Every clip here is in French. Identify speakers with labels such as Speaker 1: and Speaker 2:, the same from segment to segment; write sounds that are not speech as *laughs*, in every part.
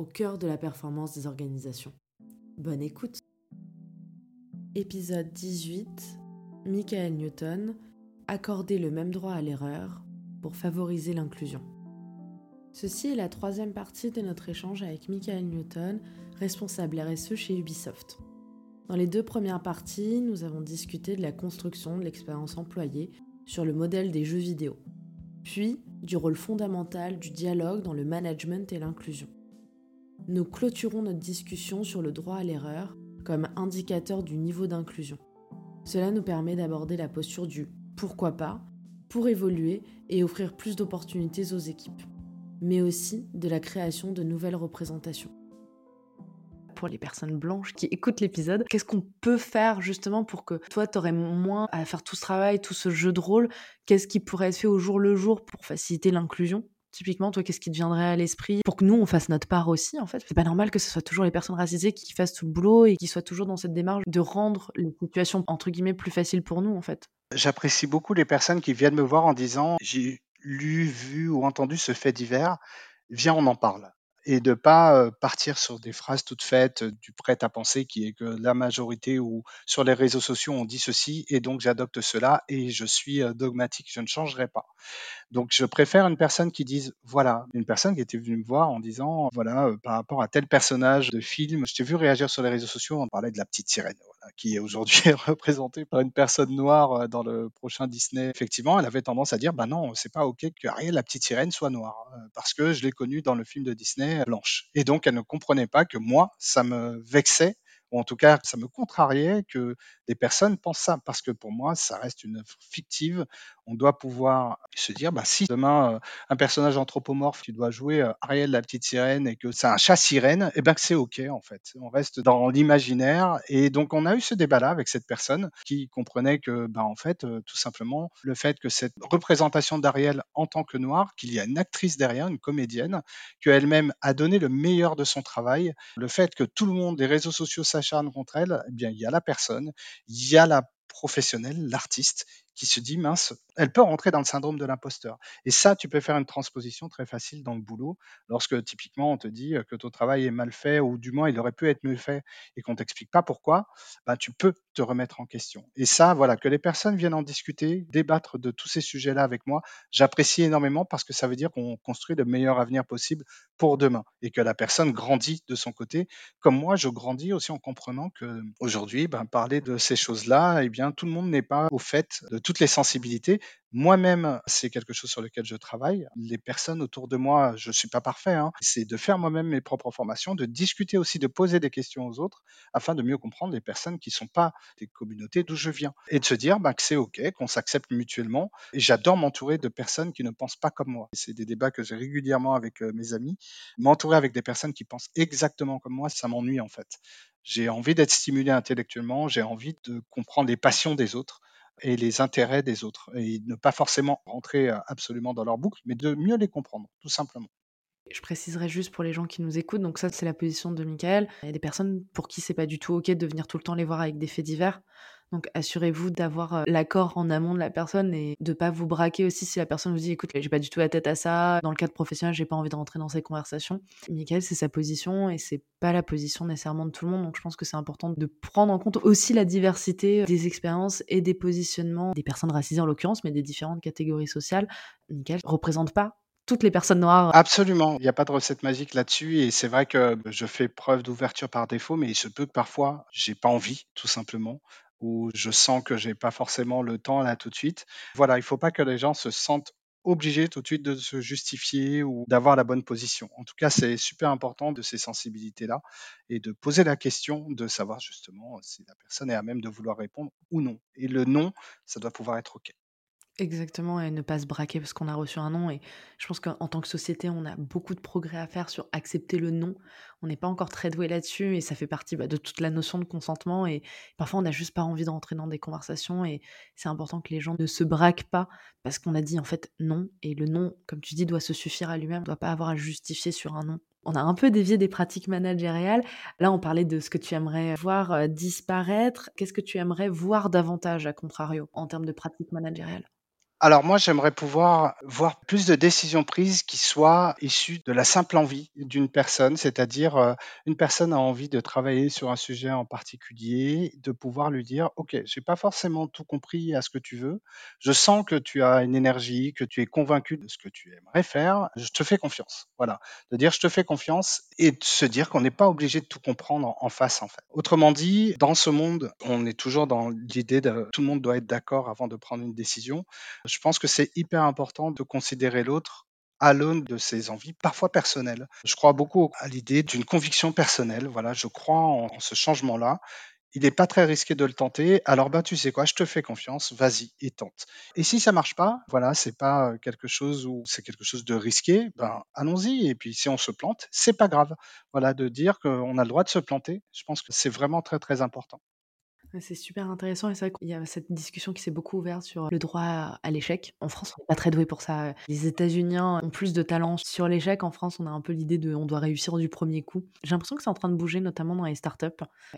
Speaker 1: au cœur de la performance des organisations. Bonne écoute Épisode 18 Michael Newton Accorder le même droit à l'erreur pour favoriser l'inclusion. Ceci est la troisième partie de notre échange avec Michael Newton, responsable RSE chez Ubisoft. Dans les deux premières parties, nous avons discuté de la construction de l'expérience employée sur le modèle des jeux vidéo, puis du rôle fondamental du dialogue dans le management et l'inclusion. Nous clôturons notre discussion sur le droit à l'erreur comme indicateur du niveau d'inclusion. Cela nous permet d'aborder la posture du pourquoi pas pour évoluer et offrir plus d'opportunités aux équipes, mais aussi de la création de nouvelles représentations. Pour les personnes blanches qui écoutent l'épisode, qu'est-ce qu'on peut faire justement pour que toi, tu aurais moins à faire tout ce travail, tout ce jeu de rôle? Qu'est-ce qui pourrait être fait au jour le jour pour faciliter l'inclusion? Typiquement, toi, qu'est-ce qui te viendrait à l'esprit pour que nous, on fasse notre part aussi, en fait? C'est pas normal que ce soit toujours les personnes racisées qui fassent tout le boulot et qui soient toujours dans cette démarche de rendre les situations, entre guillemets, plus faciles pour nous, en fait.
Speaker 2: J'apprécie beaucoup les personnes qui viennent me voir en disant j'ai lu, vu ou entendu ce fait divers, viens, on en parle et de pas partir sur des phrases toutes faites du prêt à penser qui est que la majorité ou sur les réseaux sociaux on dit ceci et donc j'adopte cela et je suis dogmatique, je ne changerai pas. Donc je préfère une personne qui dise voilà, une personne qui était venue me voir en disant voilà par rapport à tel personnage de film, je t'ai vu réagir sur les réseaux sociaux, on parlait de la petite sirène qui est aujourd'hui *laughs* représentée par une personne noire dans le prochain Disney. Effectivement, elle avait tendance à dire bah non, c'est pas ok que Ariel la petite sirène soit noire parce que je l'ai connue dans le film de Disney blanche. Et donc, elle ne comprenait pas que moi, ça me vexait ou en tout cas, ça me contrariait que des personnes pensent ça, parce que pour moi, ça reste une fictive. On doit pouvoir se dire, bah, si demain, euh, un personnage anthropomorphe, tu dois jouer euh, Ariel la petite sirène et que c'est un chat sirène, et eh ben c'est OK, en fait. On reste dans l'imaginaire. Et donc, on a eu ce débat-là avec cette personne qui comprenait que, bah, en fait, euh, tout simplement, le fait que cette représentation d'Ariel en tant que noire, qu'il y a une actrice derrière, une comédienne, qu'elle-même a donné le meilleur de son travail, le fait que tout le monde des réseaux sociaux s'acharne contre elle, eh bien, il y a la personne, il y a la professionnelle, l'artiste, qui se dit mince, elle peut rentrer dans le syndrome de l'imposteur. Et ça, tu peux faire une transposition très facile dans le boulot. Lorsque typiquement on te dit que ton travail est mal fait ou du moins il aurait pu être mieux fait et qu'on t'explique pas pourquoi, ben, tu peux te remettre en question. Et ça, voilà, que les personnes viennent en discuter, débattre de tous ces sujets-là avec moi, j'apprécie énormément parce que ça veut dire qu'on construit le meilleur avenir possible pour demain et que la personne grandit de son côté. Comme moi, je grandis aussi en comprenant que aujourd'hui, ben, parler de ces choses-là, eh bien, tout le monde n'est pas au fait de toutes les sensibilités moi-même, c'est quelque chose sur lequel je travaille. Les personnes autour de moi, je suis pas parfait, hein. c'est de faire moi-même mes propres formations, de discuter aussi, de poser des questions aux autres afin de mieux comprendre les personnes qui sont pas des communautés d'où je viens. Et de se dire bah, que c'est OK, qu'on s'accepte mutuellement. Et j'adore m'entourer de personnes qui ne pensent pas comme moi. C'est des débats que j'ai régulièrement avec euh, mes amis. M'entourer avec des personnes qui pensent exactement comme moi, ça m'ennuie en fait. J'ai envie d'être stimulé intellectuellement, j'ai envie de comprendre les passions des autres et les intérêts des autres. Et ne pas forcément rentrer euh, absolument dans leur boucle, mais de mieux les comprendre, tout simplement.
Speaker 1: Je préciserai juste pour les gens qui nous écoutent, donc ça c'est la position de Michael. Il y a des personnes pour qui c'est pas du tout ok de venir tout le temps les voir avec des faits divers. Donc assurez-vous d'avoir l'accord en amont de la personne et de pas vous braquer aussi si la personne vous dit écoute, j'ai pas du tout la tête à ça, dans le cadre professionnel, j'ai pas envie de rentrer dans ces conversations. Michael, c'est sa position et c'est pas la position nécessairement de tout le monde. Donc je pense que c'est important de prendre en compte aussi la diversité des expériences et des positionnements des personnes racisées en l'occurrence, mais des différentes catégories sociales. Michael représente pas toutes les personnes noires.
Speaker 2: Absolument, il n'y a pas de recette magique là-dessus et c'est vrai que je fais preuve d'ouverture par défaut, mais il se peut que parfois j'ai pas envie, tout simplement où je sens que j'ai pas forcément le temps là tout de suite. Voilà, il faut pas que les gens se sentent obligés tout de suite de se justifier ou d'avoir la bonne position. En tout cas, c'est super important de ces sensibilités-là et de poser la question de savoir justement si la personne est à même de vouloir répondre ou non. Et le non, ça doit pouvoir être OK.
Speaker 1: Exactement et ne pas se braquer parce qu'on a reçu un non et je pense qu'en tant que société, on a beaucoup de progrès à faire sur accepter le non. On n'est pas encore très doué là-dessus et ça fait partie, bah, de toute la notion de consentement et parfois on n'a juste pas envie de rentrer dans des conversations et c'est important que les gens ne se braquent pas parce qu'on a dit en fait non et le non, comme tu dis, doit se suffire à lui-même, doit pas avoir à justifier sur un non. On a un peu dévié des pratiques managériales. Là, on parlait de ce que tu aimerais voir euh, disparaître. Qu'est-ce que tu aimerais voir davantage, à contrario, en termes de pratiques managériales?
Speaker 2: Alors moi, j'aimerais pouvoir voir plus de décisions prises qui soient issues de la simple envie d'une personne, c'est-à-dire euh, une personne a envie de travailler sur un sujet en particulier, de pouvoir lui dire, OK, j'ai pas forcément tout compris à ce que tu veux, je sens que tu as une énergie, que tu es convaincu de ce que tu aimerais faire, je te fais confiance. Voilà, de dire je te fais confiance et de se dire qu'on n'est pas obligé de tout comprendre en, face en fait. Autrement dit, dans ce monde, on est toujours dans l'idée de tout le monde doit être d'accord avant de prendre une décision. Je pense que c'est hyper important de considérer l'autre à l'aune de ses envies, parfois personnelles. Je crois beaucoup à l'idée d'une conviction personnelle. Voilà, je crois en, ce changement-là. Il n'est pas très risqué de le tenter. Alors, bah, tu sais quoi, je te fais confiance, vas-y et tente. Et si ça marche pas, voilà, c'est pas euh, quelque chose où c'est quelque chose de risqué, ben, allons-y. Et puis, si on se plante, c'est pas grave. Voilà, de dire qu'on a le droit de se planter, je pense que c'est vraiment très, très important.
Speaker 1: C'est super intéressant et c'est vrai qu'il y a cette discussion qui s'est beaucoup ouverte sur le droit à l'échec. En France, on n'est pas très doué pour ça. Les États-Unis ont plus de talent sur l'échec. En France, on a un peu l'idée de on doit réussir du premier coup. J'ai l'impression que c'est en train de bouger, notamment dans les startups.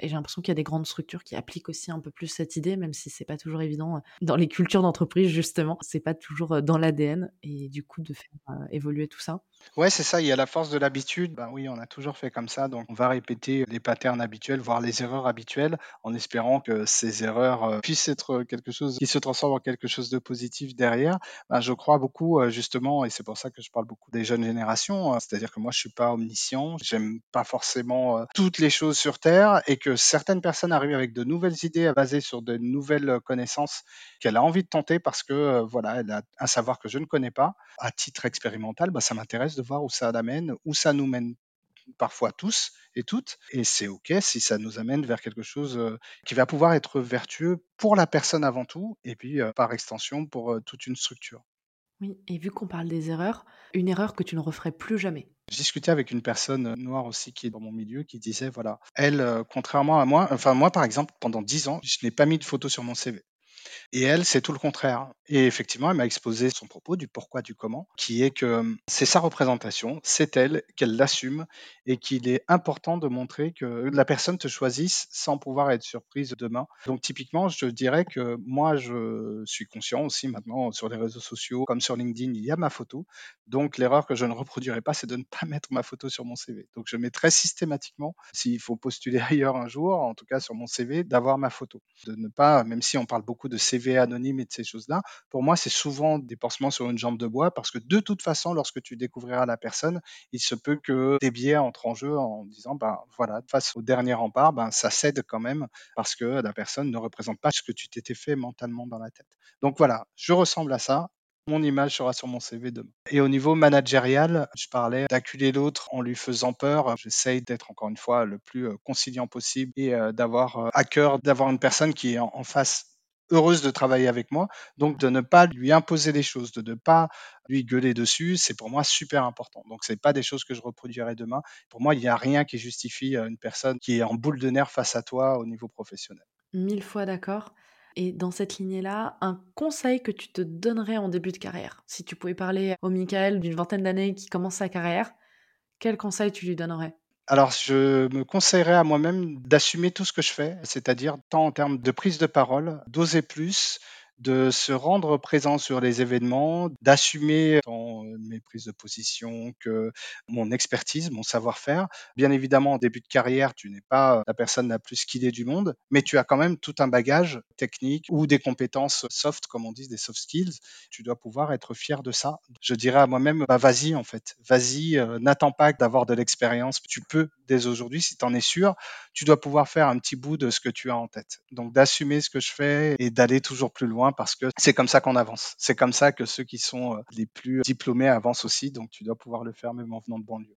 Speaker 1: Et j'ai l'impression qu'il y a des grandes structures qui appliquent aussi un peu plus cette idée, même si c'est pas toujours évident dans les cultures d'entreprise, justement. C'est pas toujours dans l'ADN. Et du coup, de faire euh, évoluer tout ça.
Speaker 2: Ouais, c'est ça, il y a la force de l'habitude. Ben oui, on a toujours fait comme ça, donc on va répéter les patterns habituels, voire les erreurs habituelles, en espérant que ces erreurs euh, puissent être quelque chose qui se transforme en quelque chose de positif derrière. Ben, je crois beaucoup euh, justement, et c'est pour ça que je parle beaucoup des jeunes générations, euh, c'est-à-dire que moi je suis pas omniscient, j'aime pas forcément euh, toutes les choses sur Terre, et que certaines personnes arrivent avec de nouvelles idées basées sur de nouvelles euh, connaissances qu'elle a envie de tenter parce que euh, voilà, elle a un savoir que je ne connais pas. À titre expérimental, ben, ça m'intéresse de voir où ça l'amène, où ça nous mène parfois tous et toutes. Et c'est OK si ça nous amène vers quelque chose euh, qui va pouvoir être vertueux pour la personne avant tout, et puis euh, par extension pour euh, toute une structure.
Speaker 1: Oui, et vu qu'on parle des erreurs, une erreur que tu ne referais plus jamais.
Speaker 2: Je discutais avec une personne noire aussi qui est dans mon milieu qui disait voilà, elle, contrairement à moi, enfin moi par exemple, pendant 10 ans, je n'ai pas mis de photo sur mon CV. Et elle, c'est tout le contraire. Et effectivement, elle m'a exposé son propos du pourquoi, du comment, qui est que c'est sa représentation, c'est elle, qu'elle l'assume, et qu'il est important de montrer que la personne te choisisse sans pouvoir être surprise demain. Donc typiquement, je dirais que moi, je suis conscient aussi maintenant sur les réseaux sociaux, comme sur LinkedIn, il y a ma photo. Donc l'erreur que je ne reproduirai pas, c'est de ne pas mettre ma photo sur mon CV. Donc je mettrai systématiquement, s'il faut postuler *laughs* ailleurs un jour, en tout cas sur mon CV, d'avoir ma photo. De ne pas, même si on parle beaucoup de CV anonyme et de ces choses-là, pour moi, c'est souvent des pansements sur une jambe de bois parce que de toute façon, lorsque tu découvriras la personne, il se peut que des biais entrent en jeu en disant, ben voilà, face au dernier rempart, ben ça cède quand même parce que la personne ne représente pas ce que tu t'étais fait mentalement dans la tête. Donc voilà, je ressemble à ça. Mon image sera sur mon CV demain. Et au niveau managérial, je parlais d'acculer l'autre en lui faisant peur. J'essaye d'être encore une fois le plus euh, conciliant possible et euh, d'avoir euh, à cœur d'avoir une personne qui est en, en face heureuse de travailler avec moi. Donc, de ne pas lui imposer des choses, de ne pas lui gueuler dessus, c'est pour moi super important. Donc, c'est pas des choses que je reproduirai demain. Pour moi, il n'y a rien qui justifie euh, une personne qui est en boule de nerfs face à toi au niveau professionnel.
Speaker 1: Mille fois d'accord. Et dans cette lignée-là, un conseil que tu te donnerais en début de carrière, si tu pouvais parler au Michael d'une vingtaine d'années qui commence sa carrière, quel conseil tu lui donnerais?
Speaker 2: Alors, je me conseillerais à moi-même d'assumer tout ce que je fais, c'est-à-dire tant en termes de prise de parole, d'oser plus, de se rendre présent sur les événements, d'assumer mes prises de position que mon expertise, mon savoir-faire. Bien évidemment, en début de carrière, tu n'es pas la personne la plus skillée du monde, mais tu as quand même tout un bagage technique ou des compétences soft, comme on dit, des soft skills. Tu dois pouvoir être fier de ça. Je dirais à moi-même, bah vas-y en fait, vas-y, euh, n'attends pas d'avoir de l'expérience. Tu peux dès aujourd'hui, si tu en es sûr, tu dois pouvoir faire un petit bout de ce que tu as en tête. Donc d'assumer ce que je fais et d'aller toujours plus loin parce que c'est comme ça qu'on avance. C'est comme ça que ceux qui sont euh, les plus diplômés avancent aussi. Donc tu dois pouvoir le faire même en venant de banlieue.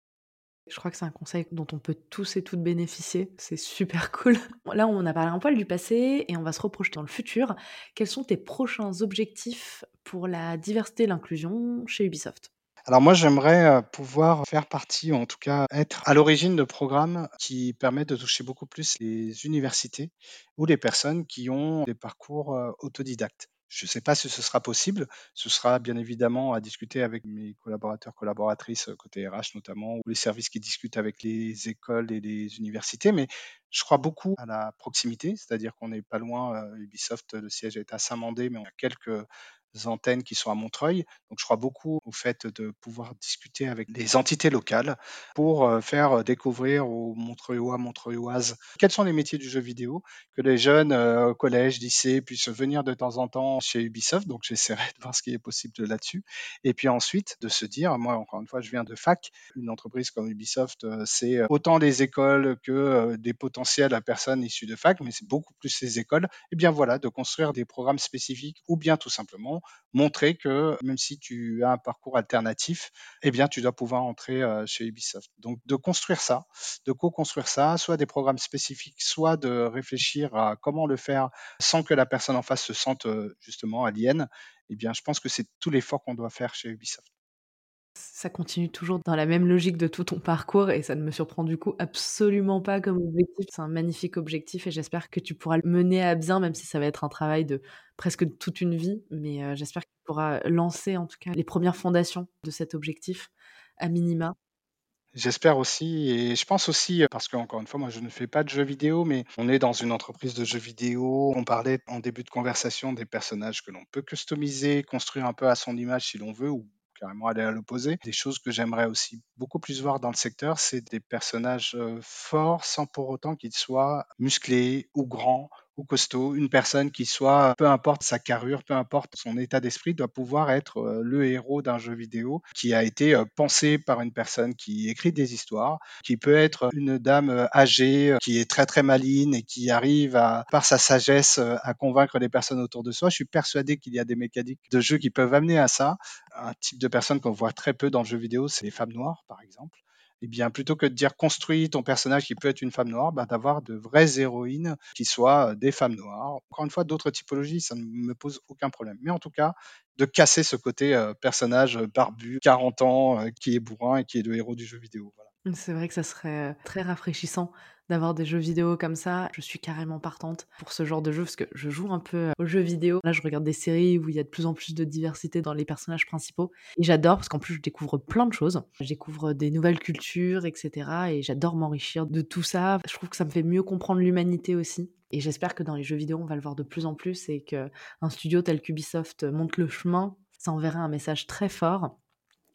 Speaker 1: Je crois que c'est un conseil dont on peut tous et toutes bénéficier. C'est super *laughs* cool. Là, on a parlé un poil du passé et on va se reprojeter dans le futur. Quels sont tes prochains objectifs pour la diversité et l'inclusion chez Ubisoft?
Speaker 2: Alors moi, j'aimerais euh, pouvoir faire partie, ou en tout cas être à l'origine de programmes qui permettent de toucher beaucoup plus les universités ou les personnes qui ont des parcours euh, autodidactes. Je ne sais pas si ce sera possible. Ce sera bien évidemment à discuter avec mes collaborateurs, collaboratrices, euh, côté RH notamment, ou les services qui discutent avec les écoles et les universités. Mais je crois beaucoup à la proximité, c'est-à-dire qu'on n'est pas loin. Ubisoft, le siège est à Saint-Mandé, mais on a quelques antennes qui sont à Montreuil. Donc je crois beaucoup au fait de pouvoir discuter avec les entités locales pour euh, faire découvrir aux Montreuillois, Montreuilloises quels sont les métiers du jeu vidéo, que les jeunes euh, au collège, puissent venir de temps en temps chez Ubisoft. Donc j'essaierai de voir ce qui est possible là-dessus. Et puis ensuite de se dire, moi encore une fois, je viens de fac, une entreprise comme Ubisoft, euh, c'est autant des écoles que des potentiels à personnes issues de fac, mais c'est beaucoup plus ces écoles. Et bien voilà, de construire des programmes spécifiques ou bien tout simplement montrer que même si tu as un parcours alternatif, eh bien, tu dois pouvoir entrer euh, chez Ubisoft. Donc, de construire ça, de co-construire ça, soit des programmes spécifiques, soit de réfléchir à comment le faire sans que la personne en face se sente euh, justement alien, eh bien, je pense que c'est tout l'effort qu'on doit faire chez Ubisoft
Speaker 1: ça continue toujours dans la même logique de tout ton parcours et ça ne me surprend du coup absolument pas comme objectif. C'est un magnifique objectif et j'espère que tu pourras le mener à bien, même si ça va être un travail de presque toute une vie. Mais euh, j'espère que tu pourras lancer en tout cas les premières fondations de cet objectif à minima.
Speaker 2: J'espère aussi, et je pense aussi, parce qu'encore une fois, moi je ne fais pas de jeux vidéo, mais on est dans une entreprise de jeux vidéo. On parlait en début de conversation des personnages que l'on peut customiser, construire un peu à son image si l'on veut, ou carrément aller à l'opposé. Des choses que j'aimerais aussi beaucoup plus voir dans le secteur, c'est des personnages forts sans pour autant qu'ils soient musclés ou grands ou costaud, une personne qui soit, peu importe sa carrure, peu importe son état d'esprit, doit pouvoir être le héros d'un jeu vidéo qui a été pensé par une personne qui écrit des histoires, qui peut être une dame âgée qui est très très maligne et qui arrive à, par sa sagesse à convaincre les personnes autour de soi. Je suis persuadé qu'il y a des mécaniques de jeu qui peuvent amener à ça. Un type de personne qu'on voit très peu dans le jeu vidéo, c'est les femmes noires, par exemple eh bien, plutôt que de dire construis ton personnage qui peut être une femme noire, bah, d'avoir de vraies héroïnes qui soient euh, des femmes noires. Encore une fois, d'autres typologies, ça ne me pose aucun problème. Mais en tout cas, de casser ce côté euh, personnage barbu, 40 ans, euh, qui est bourrin et qui est le héros du jeu vidéo.
Speaker 1: C'est vrai que ça serait très rafraîchissant d'avoir des jeux vidéo comme ça. Je suis carrément partante pour ce genre de jeu parce que je joue un peu aux jeux vidéo. Là, je regarde des séries où il y a de plus en plus de diversité dans les personnages principaux. Et j'adore parce qu'en plus, je découvre plein de choses. Je découvre des nouvelles cultures, etc. Et j'adore m'enrichir de tout ça. Je trouve que ça me fait mieux comprendre l'humanité aussi. Et j'espère que dans les jeux vidéo, on va le voir de plus en plus et qu'un studio tel qu'Ubisoft monte le chemin. Ça enverrait un message très fort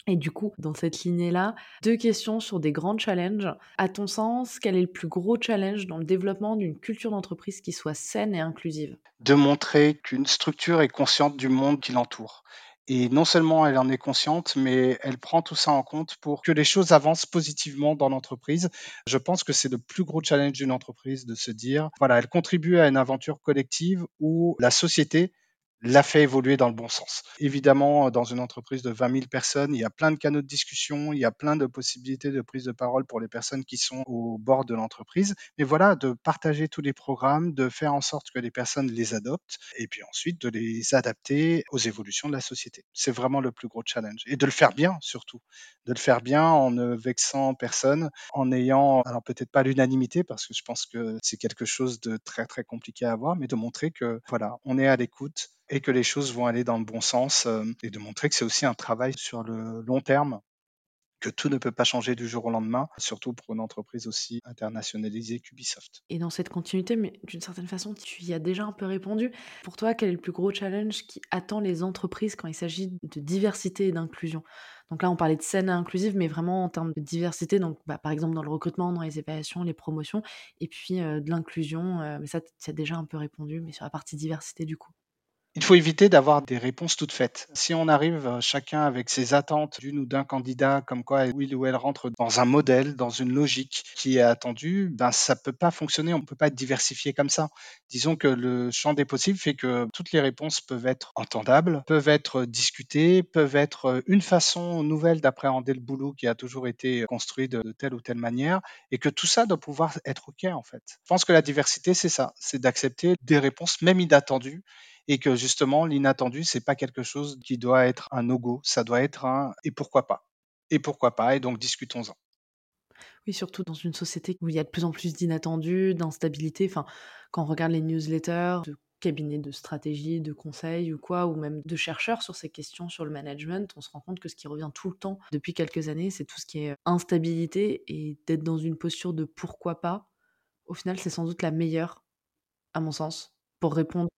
Speaker 1: et du coup, dans cette lignée-là, deux questions sur des grands challenges. À ton sens, quel est le plus gros challenge dans le développement d'une culture d'entreprise qui soit saine et inclusive?
Speaker 2: De montrer qu'une structure est consciente du monde qui l'entoure. Et non seulement elle en est consciente, mais elle prend tout ça en compte pour que les choses avancent positivement dans l'entreprise. Je pense que c'est le plus gros challenge d'une entreprise de se dire, voilà, elle contribue à une aventure collective où la société l'a fait évoluer dans le bon sens. Évidemment, dans une entreprise de 20 000 personnes, il y a plein de canaux de discussion, il y a plein de possibilités de prise de parole pour les personnes qui sont au bord de l'entreprise. Mais voilà, de partager tous les programmes, de faire en sorte que les personnes les adoptent et puis ensuite de les adapter aux évolutions de la société. C'est vraiment le plus gros challenge. Et de le faire bien, surtout. De le faire bien en ne vexant personne, en ayant, alors peut-être pas l'unanimité, parce que je pense que c'est quelque chose de très, très compliqué à avoir, mais de montrer que, voilà, on est à l'écoute et que les choses vont aller dans le bon sens euh, et de montrer que c'est aussi un travail sur le long terme que tout ne peut pas changer du jour au lendemain, surtout pour une entreprise aussi internationalisée qu'Ubisoft.
Speaker 1: Et dans cette continuité, mais d'une certaine façon, tu y as déjà un peu répondu. Pour toi, quel est le plus gros challenge qui attend les entreprises quand il s'agit de diversité et d'inclusion? Donc là, on parlait de scène inclusive, mais vraiment en termes de diversité, donc bah, par exemple dans le recrutement, dans les évaluations, les promotions, et puis euh, de l'inclusion. Euh, mais ça, tu as déjà un peu répondu, mais sur la partie diversité du coup.
Speaker 2: Il faut éviter d'avoir des réponses toutes faites. Si on arrive euh, chacun avec ses attentes d'une ou d'un candidat, comme quoi il ou elle rentre dans un modèle, dans une logique qui est attendue, ben ça peut pas fonctionner. On peut pas être diversifié comme ça. Disons que le champ des possibles fait que toutes les réponses peuvent être entendables, peuvent être discutées, peuvent être une façon nouvelle d'appréhender le boulot qui a toujours été construit de telle ou telle manière, et que tout ça doit pouvoir être ok en fait. Je pense que la diversité, c'est ça, c'est d'accepter des réponses même inattendues et que justement l'inattendu c'est pas quelque chose qui doit être un no-go, ça doit être un et pourquoi pas? Et pourquoi pas et donc discutons-en.
Speaker 1: Oui, surtout dans une société où il y a de plus en plus d'inattendus, d'instabilité. Enfin, quand on regarde les newsletters de cabinets de stratégie, de conseil ou quoi, ou même de chercheurs sur ces questions sur le management, on se rend compte que ce qui revient tout le temps depuis quelques années, c'est tout ce qui est instabilité et d'être dans une posture de pourquoi pas. Au final, c'est sans doute la meilleure, à mon sens, pour répondre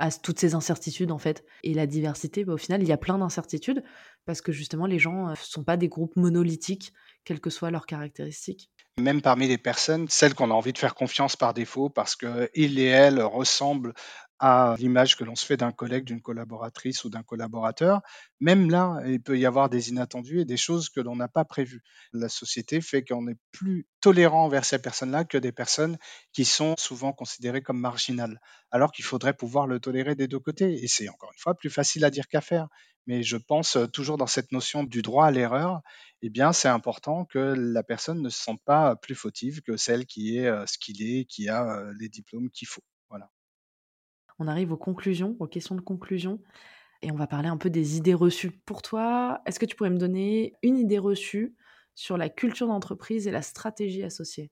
Speaker 1: à toutes ces incertitudes en fait. Et la diversité, bah, au final, il y a plein d'incertitudes parce que justement, les gens ne sont pas des groupes monolithiques, quelles que soient leurs caractéristiques.
Speaker 2: Même parmi les personnes, celles qu'on a envie de faire confiance par défaut parce qu'ils et elles ressemblent à l'image que l'on se fait d'un collègue, d'une collaboratrice ou d'un collaborateur, même là, il peut y avoir des inattendus et des choses que l'on n'a pas prévues. La société fait qu'on est plus tolérant envers ces personnes-là que des personnes qui sont souvent considérées comme marginales, alors qu'il faudrait pouvoir le tolérer des deux côtés. Et c'est encore une fois plus facile à dire qu'à faire. Mais je pense toujours dans cette notion du droit à l'erreur, eh bien, c'est important que la personne ne se sente pas plus fautive que celle qui est ce qu'il est, qui a les diplômes qu'il faut.
Speaker 1: On arrive aux conclusions, aux questions de conclusion, et on va parler un peu des idées reçues. Pour toi, est-ce que tu pourrais me donner une idée reçue sur la culture d'entreprise et la stratégie associée?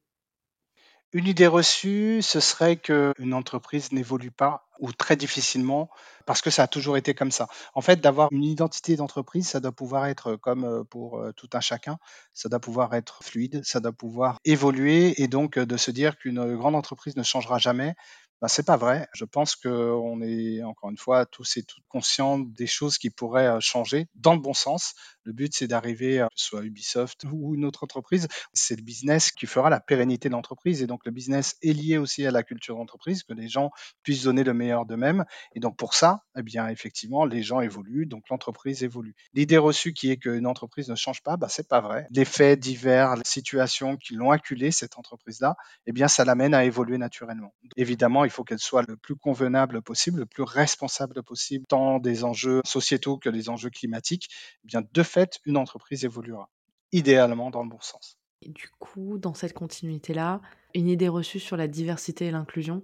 Speaker 2: Une idée reçue, ce serait qu'une entreprise n'évolue pas ou très difficilement parce que ça a toujours été comme ça. En fait, d'avoir une identité d'entreprise, ça doit pouvoir être comme pour tout un chacun, ça doit pouvoir être fluide, ça doit pouvoir évoluer et donc de se dire qu'une grande entreprise ne changera jamais, ben, c'est pas vrai. Je pense qu'on est encore une fois tous et toutes conscients des choses qui pourraient changer dans le bon sens. Le but, c'est d'arriver, ce soit Ubisoft ou une autre entreprise, c'est le business qui fera la pérennité de l'entreprise. Et donc, le business est lié aussi à la culture d'entreprise, que les gens puissent donner le meilleur d'eux-mêmes. Et donc, pour ça, eh bien, effectivement, les gens évoluent, donc l'entreprise évolue. L'idée reçue qui est qu'une entreprise ne change pas, bah, c'est pas vrai. Les faits divers, les situations qui l'ont acculé, cette entreprise-là, eh bien, ça l'amène à évoluer naturellement. Évidemment, il faut qu'elle soit le plus convenable possible, le plus responsable possible, tant des enjeux sociétaux que des enjeux climatiques. Eh bien, de fait, une entreprise évoluera, idéalement dans le bon sens.
Speaker 1: Et du coup, dans cette continuité-là, une idée reçue sur la diversité et l'inclusion?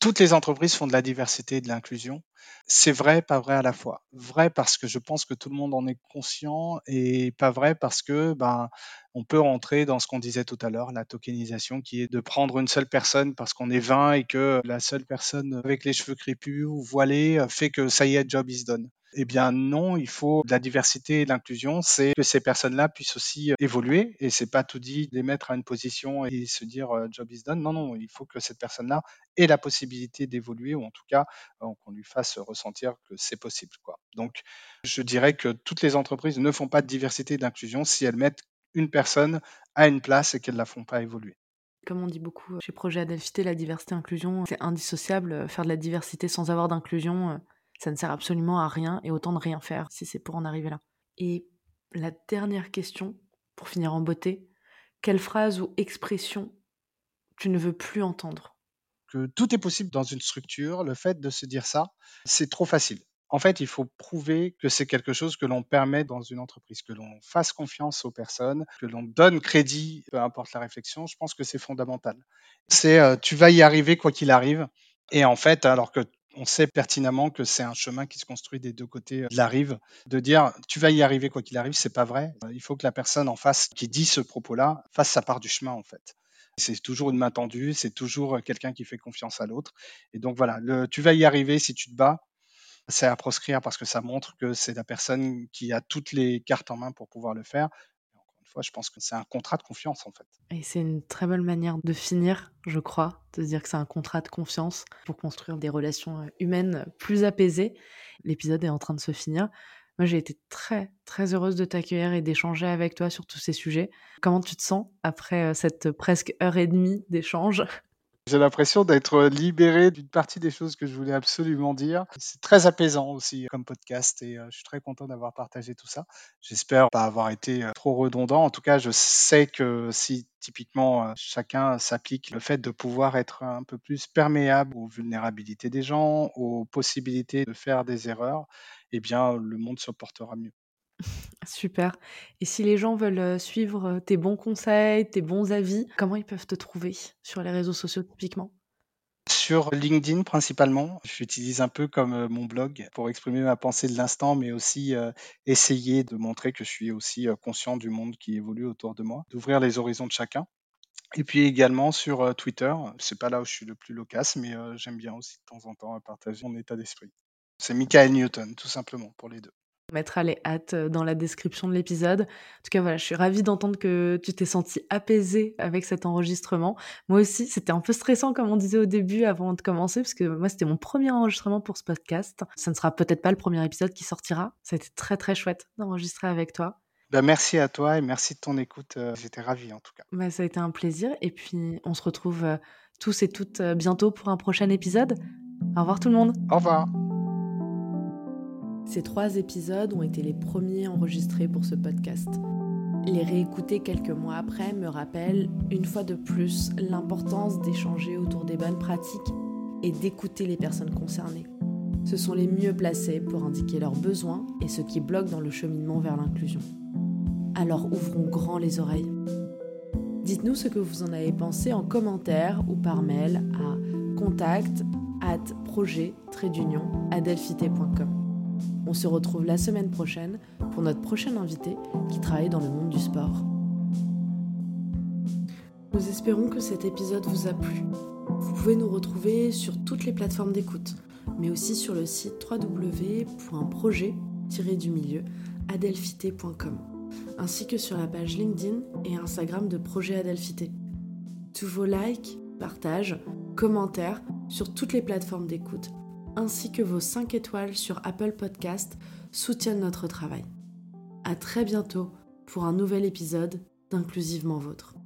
Speaker 2: Toutes les entreprises font de la diversité et de l'inclusion. C'est vrai, pas vrai à la fois. Vrai parce que je pense que tout le monde en est conscient et pas vrai parce que ben on peut rentrer dans ce qu'on disait tout à l'heure, la tokenisation, qui est de prendre une seule personne parce qu'on est 20 et que la seule personne avec les cheveux crépus ou voilés fait que ça y est, job is done. Eh bien non, il faut de la diversité et de l'inclusion, c'est que ces personnes-là puissent aussi évoluer et c'est pas tout dit les mettre à une position et se dire job is done. Non, non, il faut que cette personne-là ait la possibilité d'évoluer ou en tout cas qu'on lui fasse ressentir que c'est possible. Quoi. Donc je dirais que toutes les entreprises ne font pas de diversité et d'inclusion si elles mettent une personne à une place et qu'elles ne la font pas évoluer.
Speaker 1: Comme on dit beaucoup chez Projet Adelphité, la diversité et inclusion, c'est indissociable. Faire de la diversité sans avoir d'inclusion, ça ne sert absolument à rien et autant de rien faire si c'est pour en arriver là. Et la dernière question, pour finir en beauté, quelle phrase ou expression tu ne veux plus entendre?
Speaker 2: Que tout est possible dans une structure, le fait de se dire ça, c'est trop facile. En fait, il faut prouver que c'est quelque chose que l'on permet dans une entreprise, que l'on fasse confiance aux personnes, que l'on donne crédit, peu importe la réflexion. Je pense que c'est fondamental. C'est euh, tu vas y arriver quoi qu'il arrive. Et en fait, alors que on sait pertinemment que c'est un chemin qui se construit des deux côtés de la rive. De dire tu vas y arriver quoi qu'il arrive, c'est pas vrai. Il faut que la personne en face qui dit ce propos-là fasse sa part du chemin en fait. C'est toujours une main tendue, c'est toujours quelqu'un qui fait confiance à l'autre. Et donc voilà, tu vas y arriver si tu te bats, c'est à proscrire parce que ça montre que c'est la personne qui a toutes les cartes en main pour pouvoir le faire fois, je pense que c'est un contrat de confiance en fait.
Speaker 1: Et c'est une très bonne manière de finir, je crois, de dire que c'est un contrat de confiance pour construire des relations euh, humaines plus apaisées. L'épisode est en train de se finir. Moi, j'ai été très, très heureuse de t'accueillir et d'échanger avec toi sur tous ces sujets. Comment tu te sens après cette presque heure et demie d'échange?
Speaker 2: J'ai l'impression d'être libéré d'une partie des choses que je voulais absolument dire. C'est très apaisant aussi comme podcast et je suis très content d'avoir partagé tout ça. J'espère pas avoir été trop redondant. En tout cas, je sais que si typiquement chacun s'applique le fait de pouvoir être un peu plus perméable aux vulnérabilités des gens, aux possibilités de faire des erreurs, eh bien le monde se portera mieux. *laughs*
Speaker 1: Super. Et si les gens veulent suivre tes bons conseils, tes bons avis, comment ils peuvent te trouver sur les réseaux sociaux typiquement?
Speaker 2: Sur LinkedIn principalement, j'utilise un peu comme mon blog pour exprimer ma pensée de l'instant, mais aussi essayer de montrer que je suis aussi conscient du monde qui évolue autour de moi, d'ouvrir les horizons de chacun. Et puis également sur Twitter, c'est pas là où je suis le plus loquace, mais j'aime bien aussi de temps en temps partager mon état d'esprit. C'est Michael Newton, tout simplement, pour les deux.
Speaker 1: On mettra les hâtes dans la description de l'épisode. En tout cas, voilà, je suis ravie d'entendre que tu t'es senti apaisé avec cet enregistrement. Moi aussi, c'était un peu stressant, comme on disait au début, avant de commencer, parce que moi, c'était mon premier enregistrement pour ce podcast. Ça ne sera peut-être pas le premier épisode qui sortira. Ça a été très, très chouette d'enregistrer avec toi.
Speaker 2: Ben, merci à toi et merci de ton écoute. J'étais ravi en tout cas.
Speaker 1: Bah, ça a été un plaisir. Et puis, on se retrouve tous et toutes bientôt pour un prochain épisode. Au revoir tout le monde.
Speaker 2: Au revoir.
Speaker 1: Ces trois épisodes ont été les premiers enregistrés pour ce podcast. Les réécouter quelques mois après me rappelle une fois de plus l'importance d'échanger autour des bonnes pratiques et d'écouter les personnes concernées. Ce sont les mieux placés pour indiquer leurs besoins et ce qui bloque dans le cheminement vers l'inclusion. Alors ouvrons grand les oreilles. Dites-nous ce que vous en avez pensé en commentaire ou par mail à contact at projet on se retrouve la semaine prochaine pour notre prochain invité qui travaille dans le monde du sport. Nous espérons que cet épisode vous a plu. Vous pouvez nous retrouver sur toutes les plateformes d'écoute, mais aussi sur le site www.projet-du-milieu adelphité.com, ainsi que sur la page LinkedIn et Instagram de Projet Adelphité. Tous vos likes, partages, commentaires sur toutes les plateformes d'écoute ainsi que vos 5 étoiles sur Apple Podcast soutiennent notre travail. À très bientôt pour un nouvel épisode d'Inclusivement Vôtre.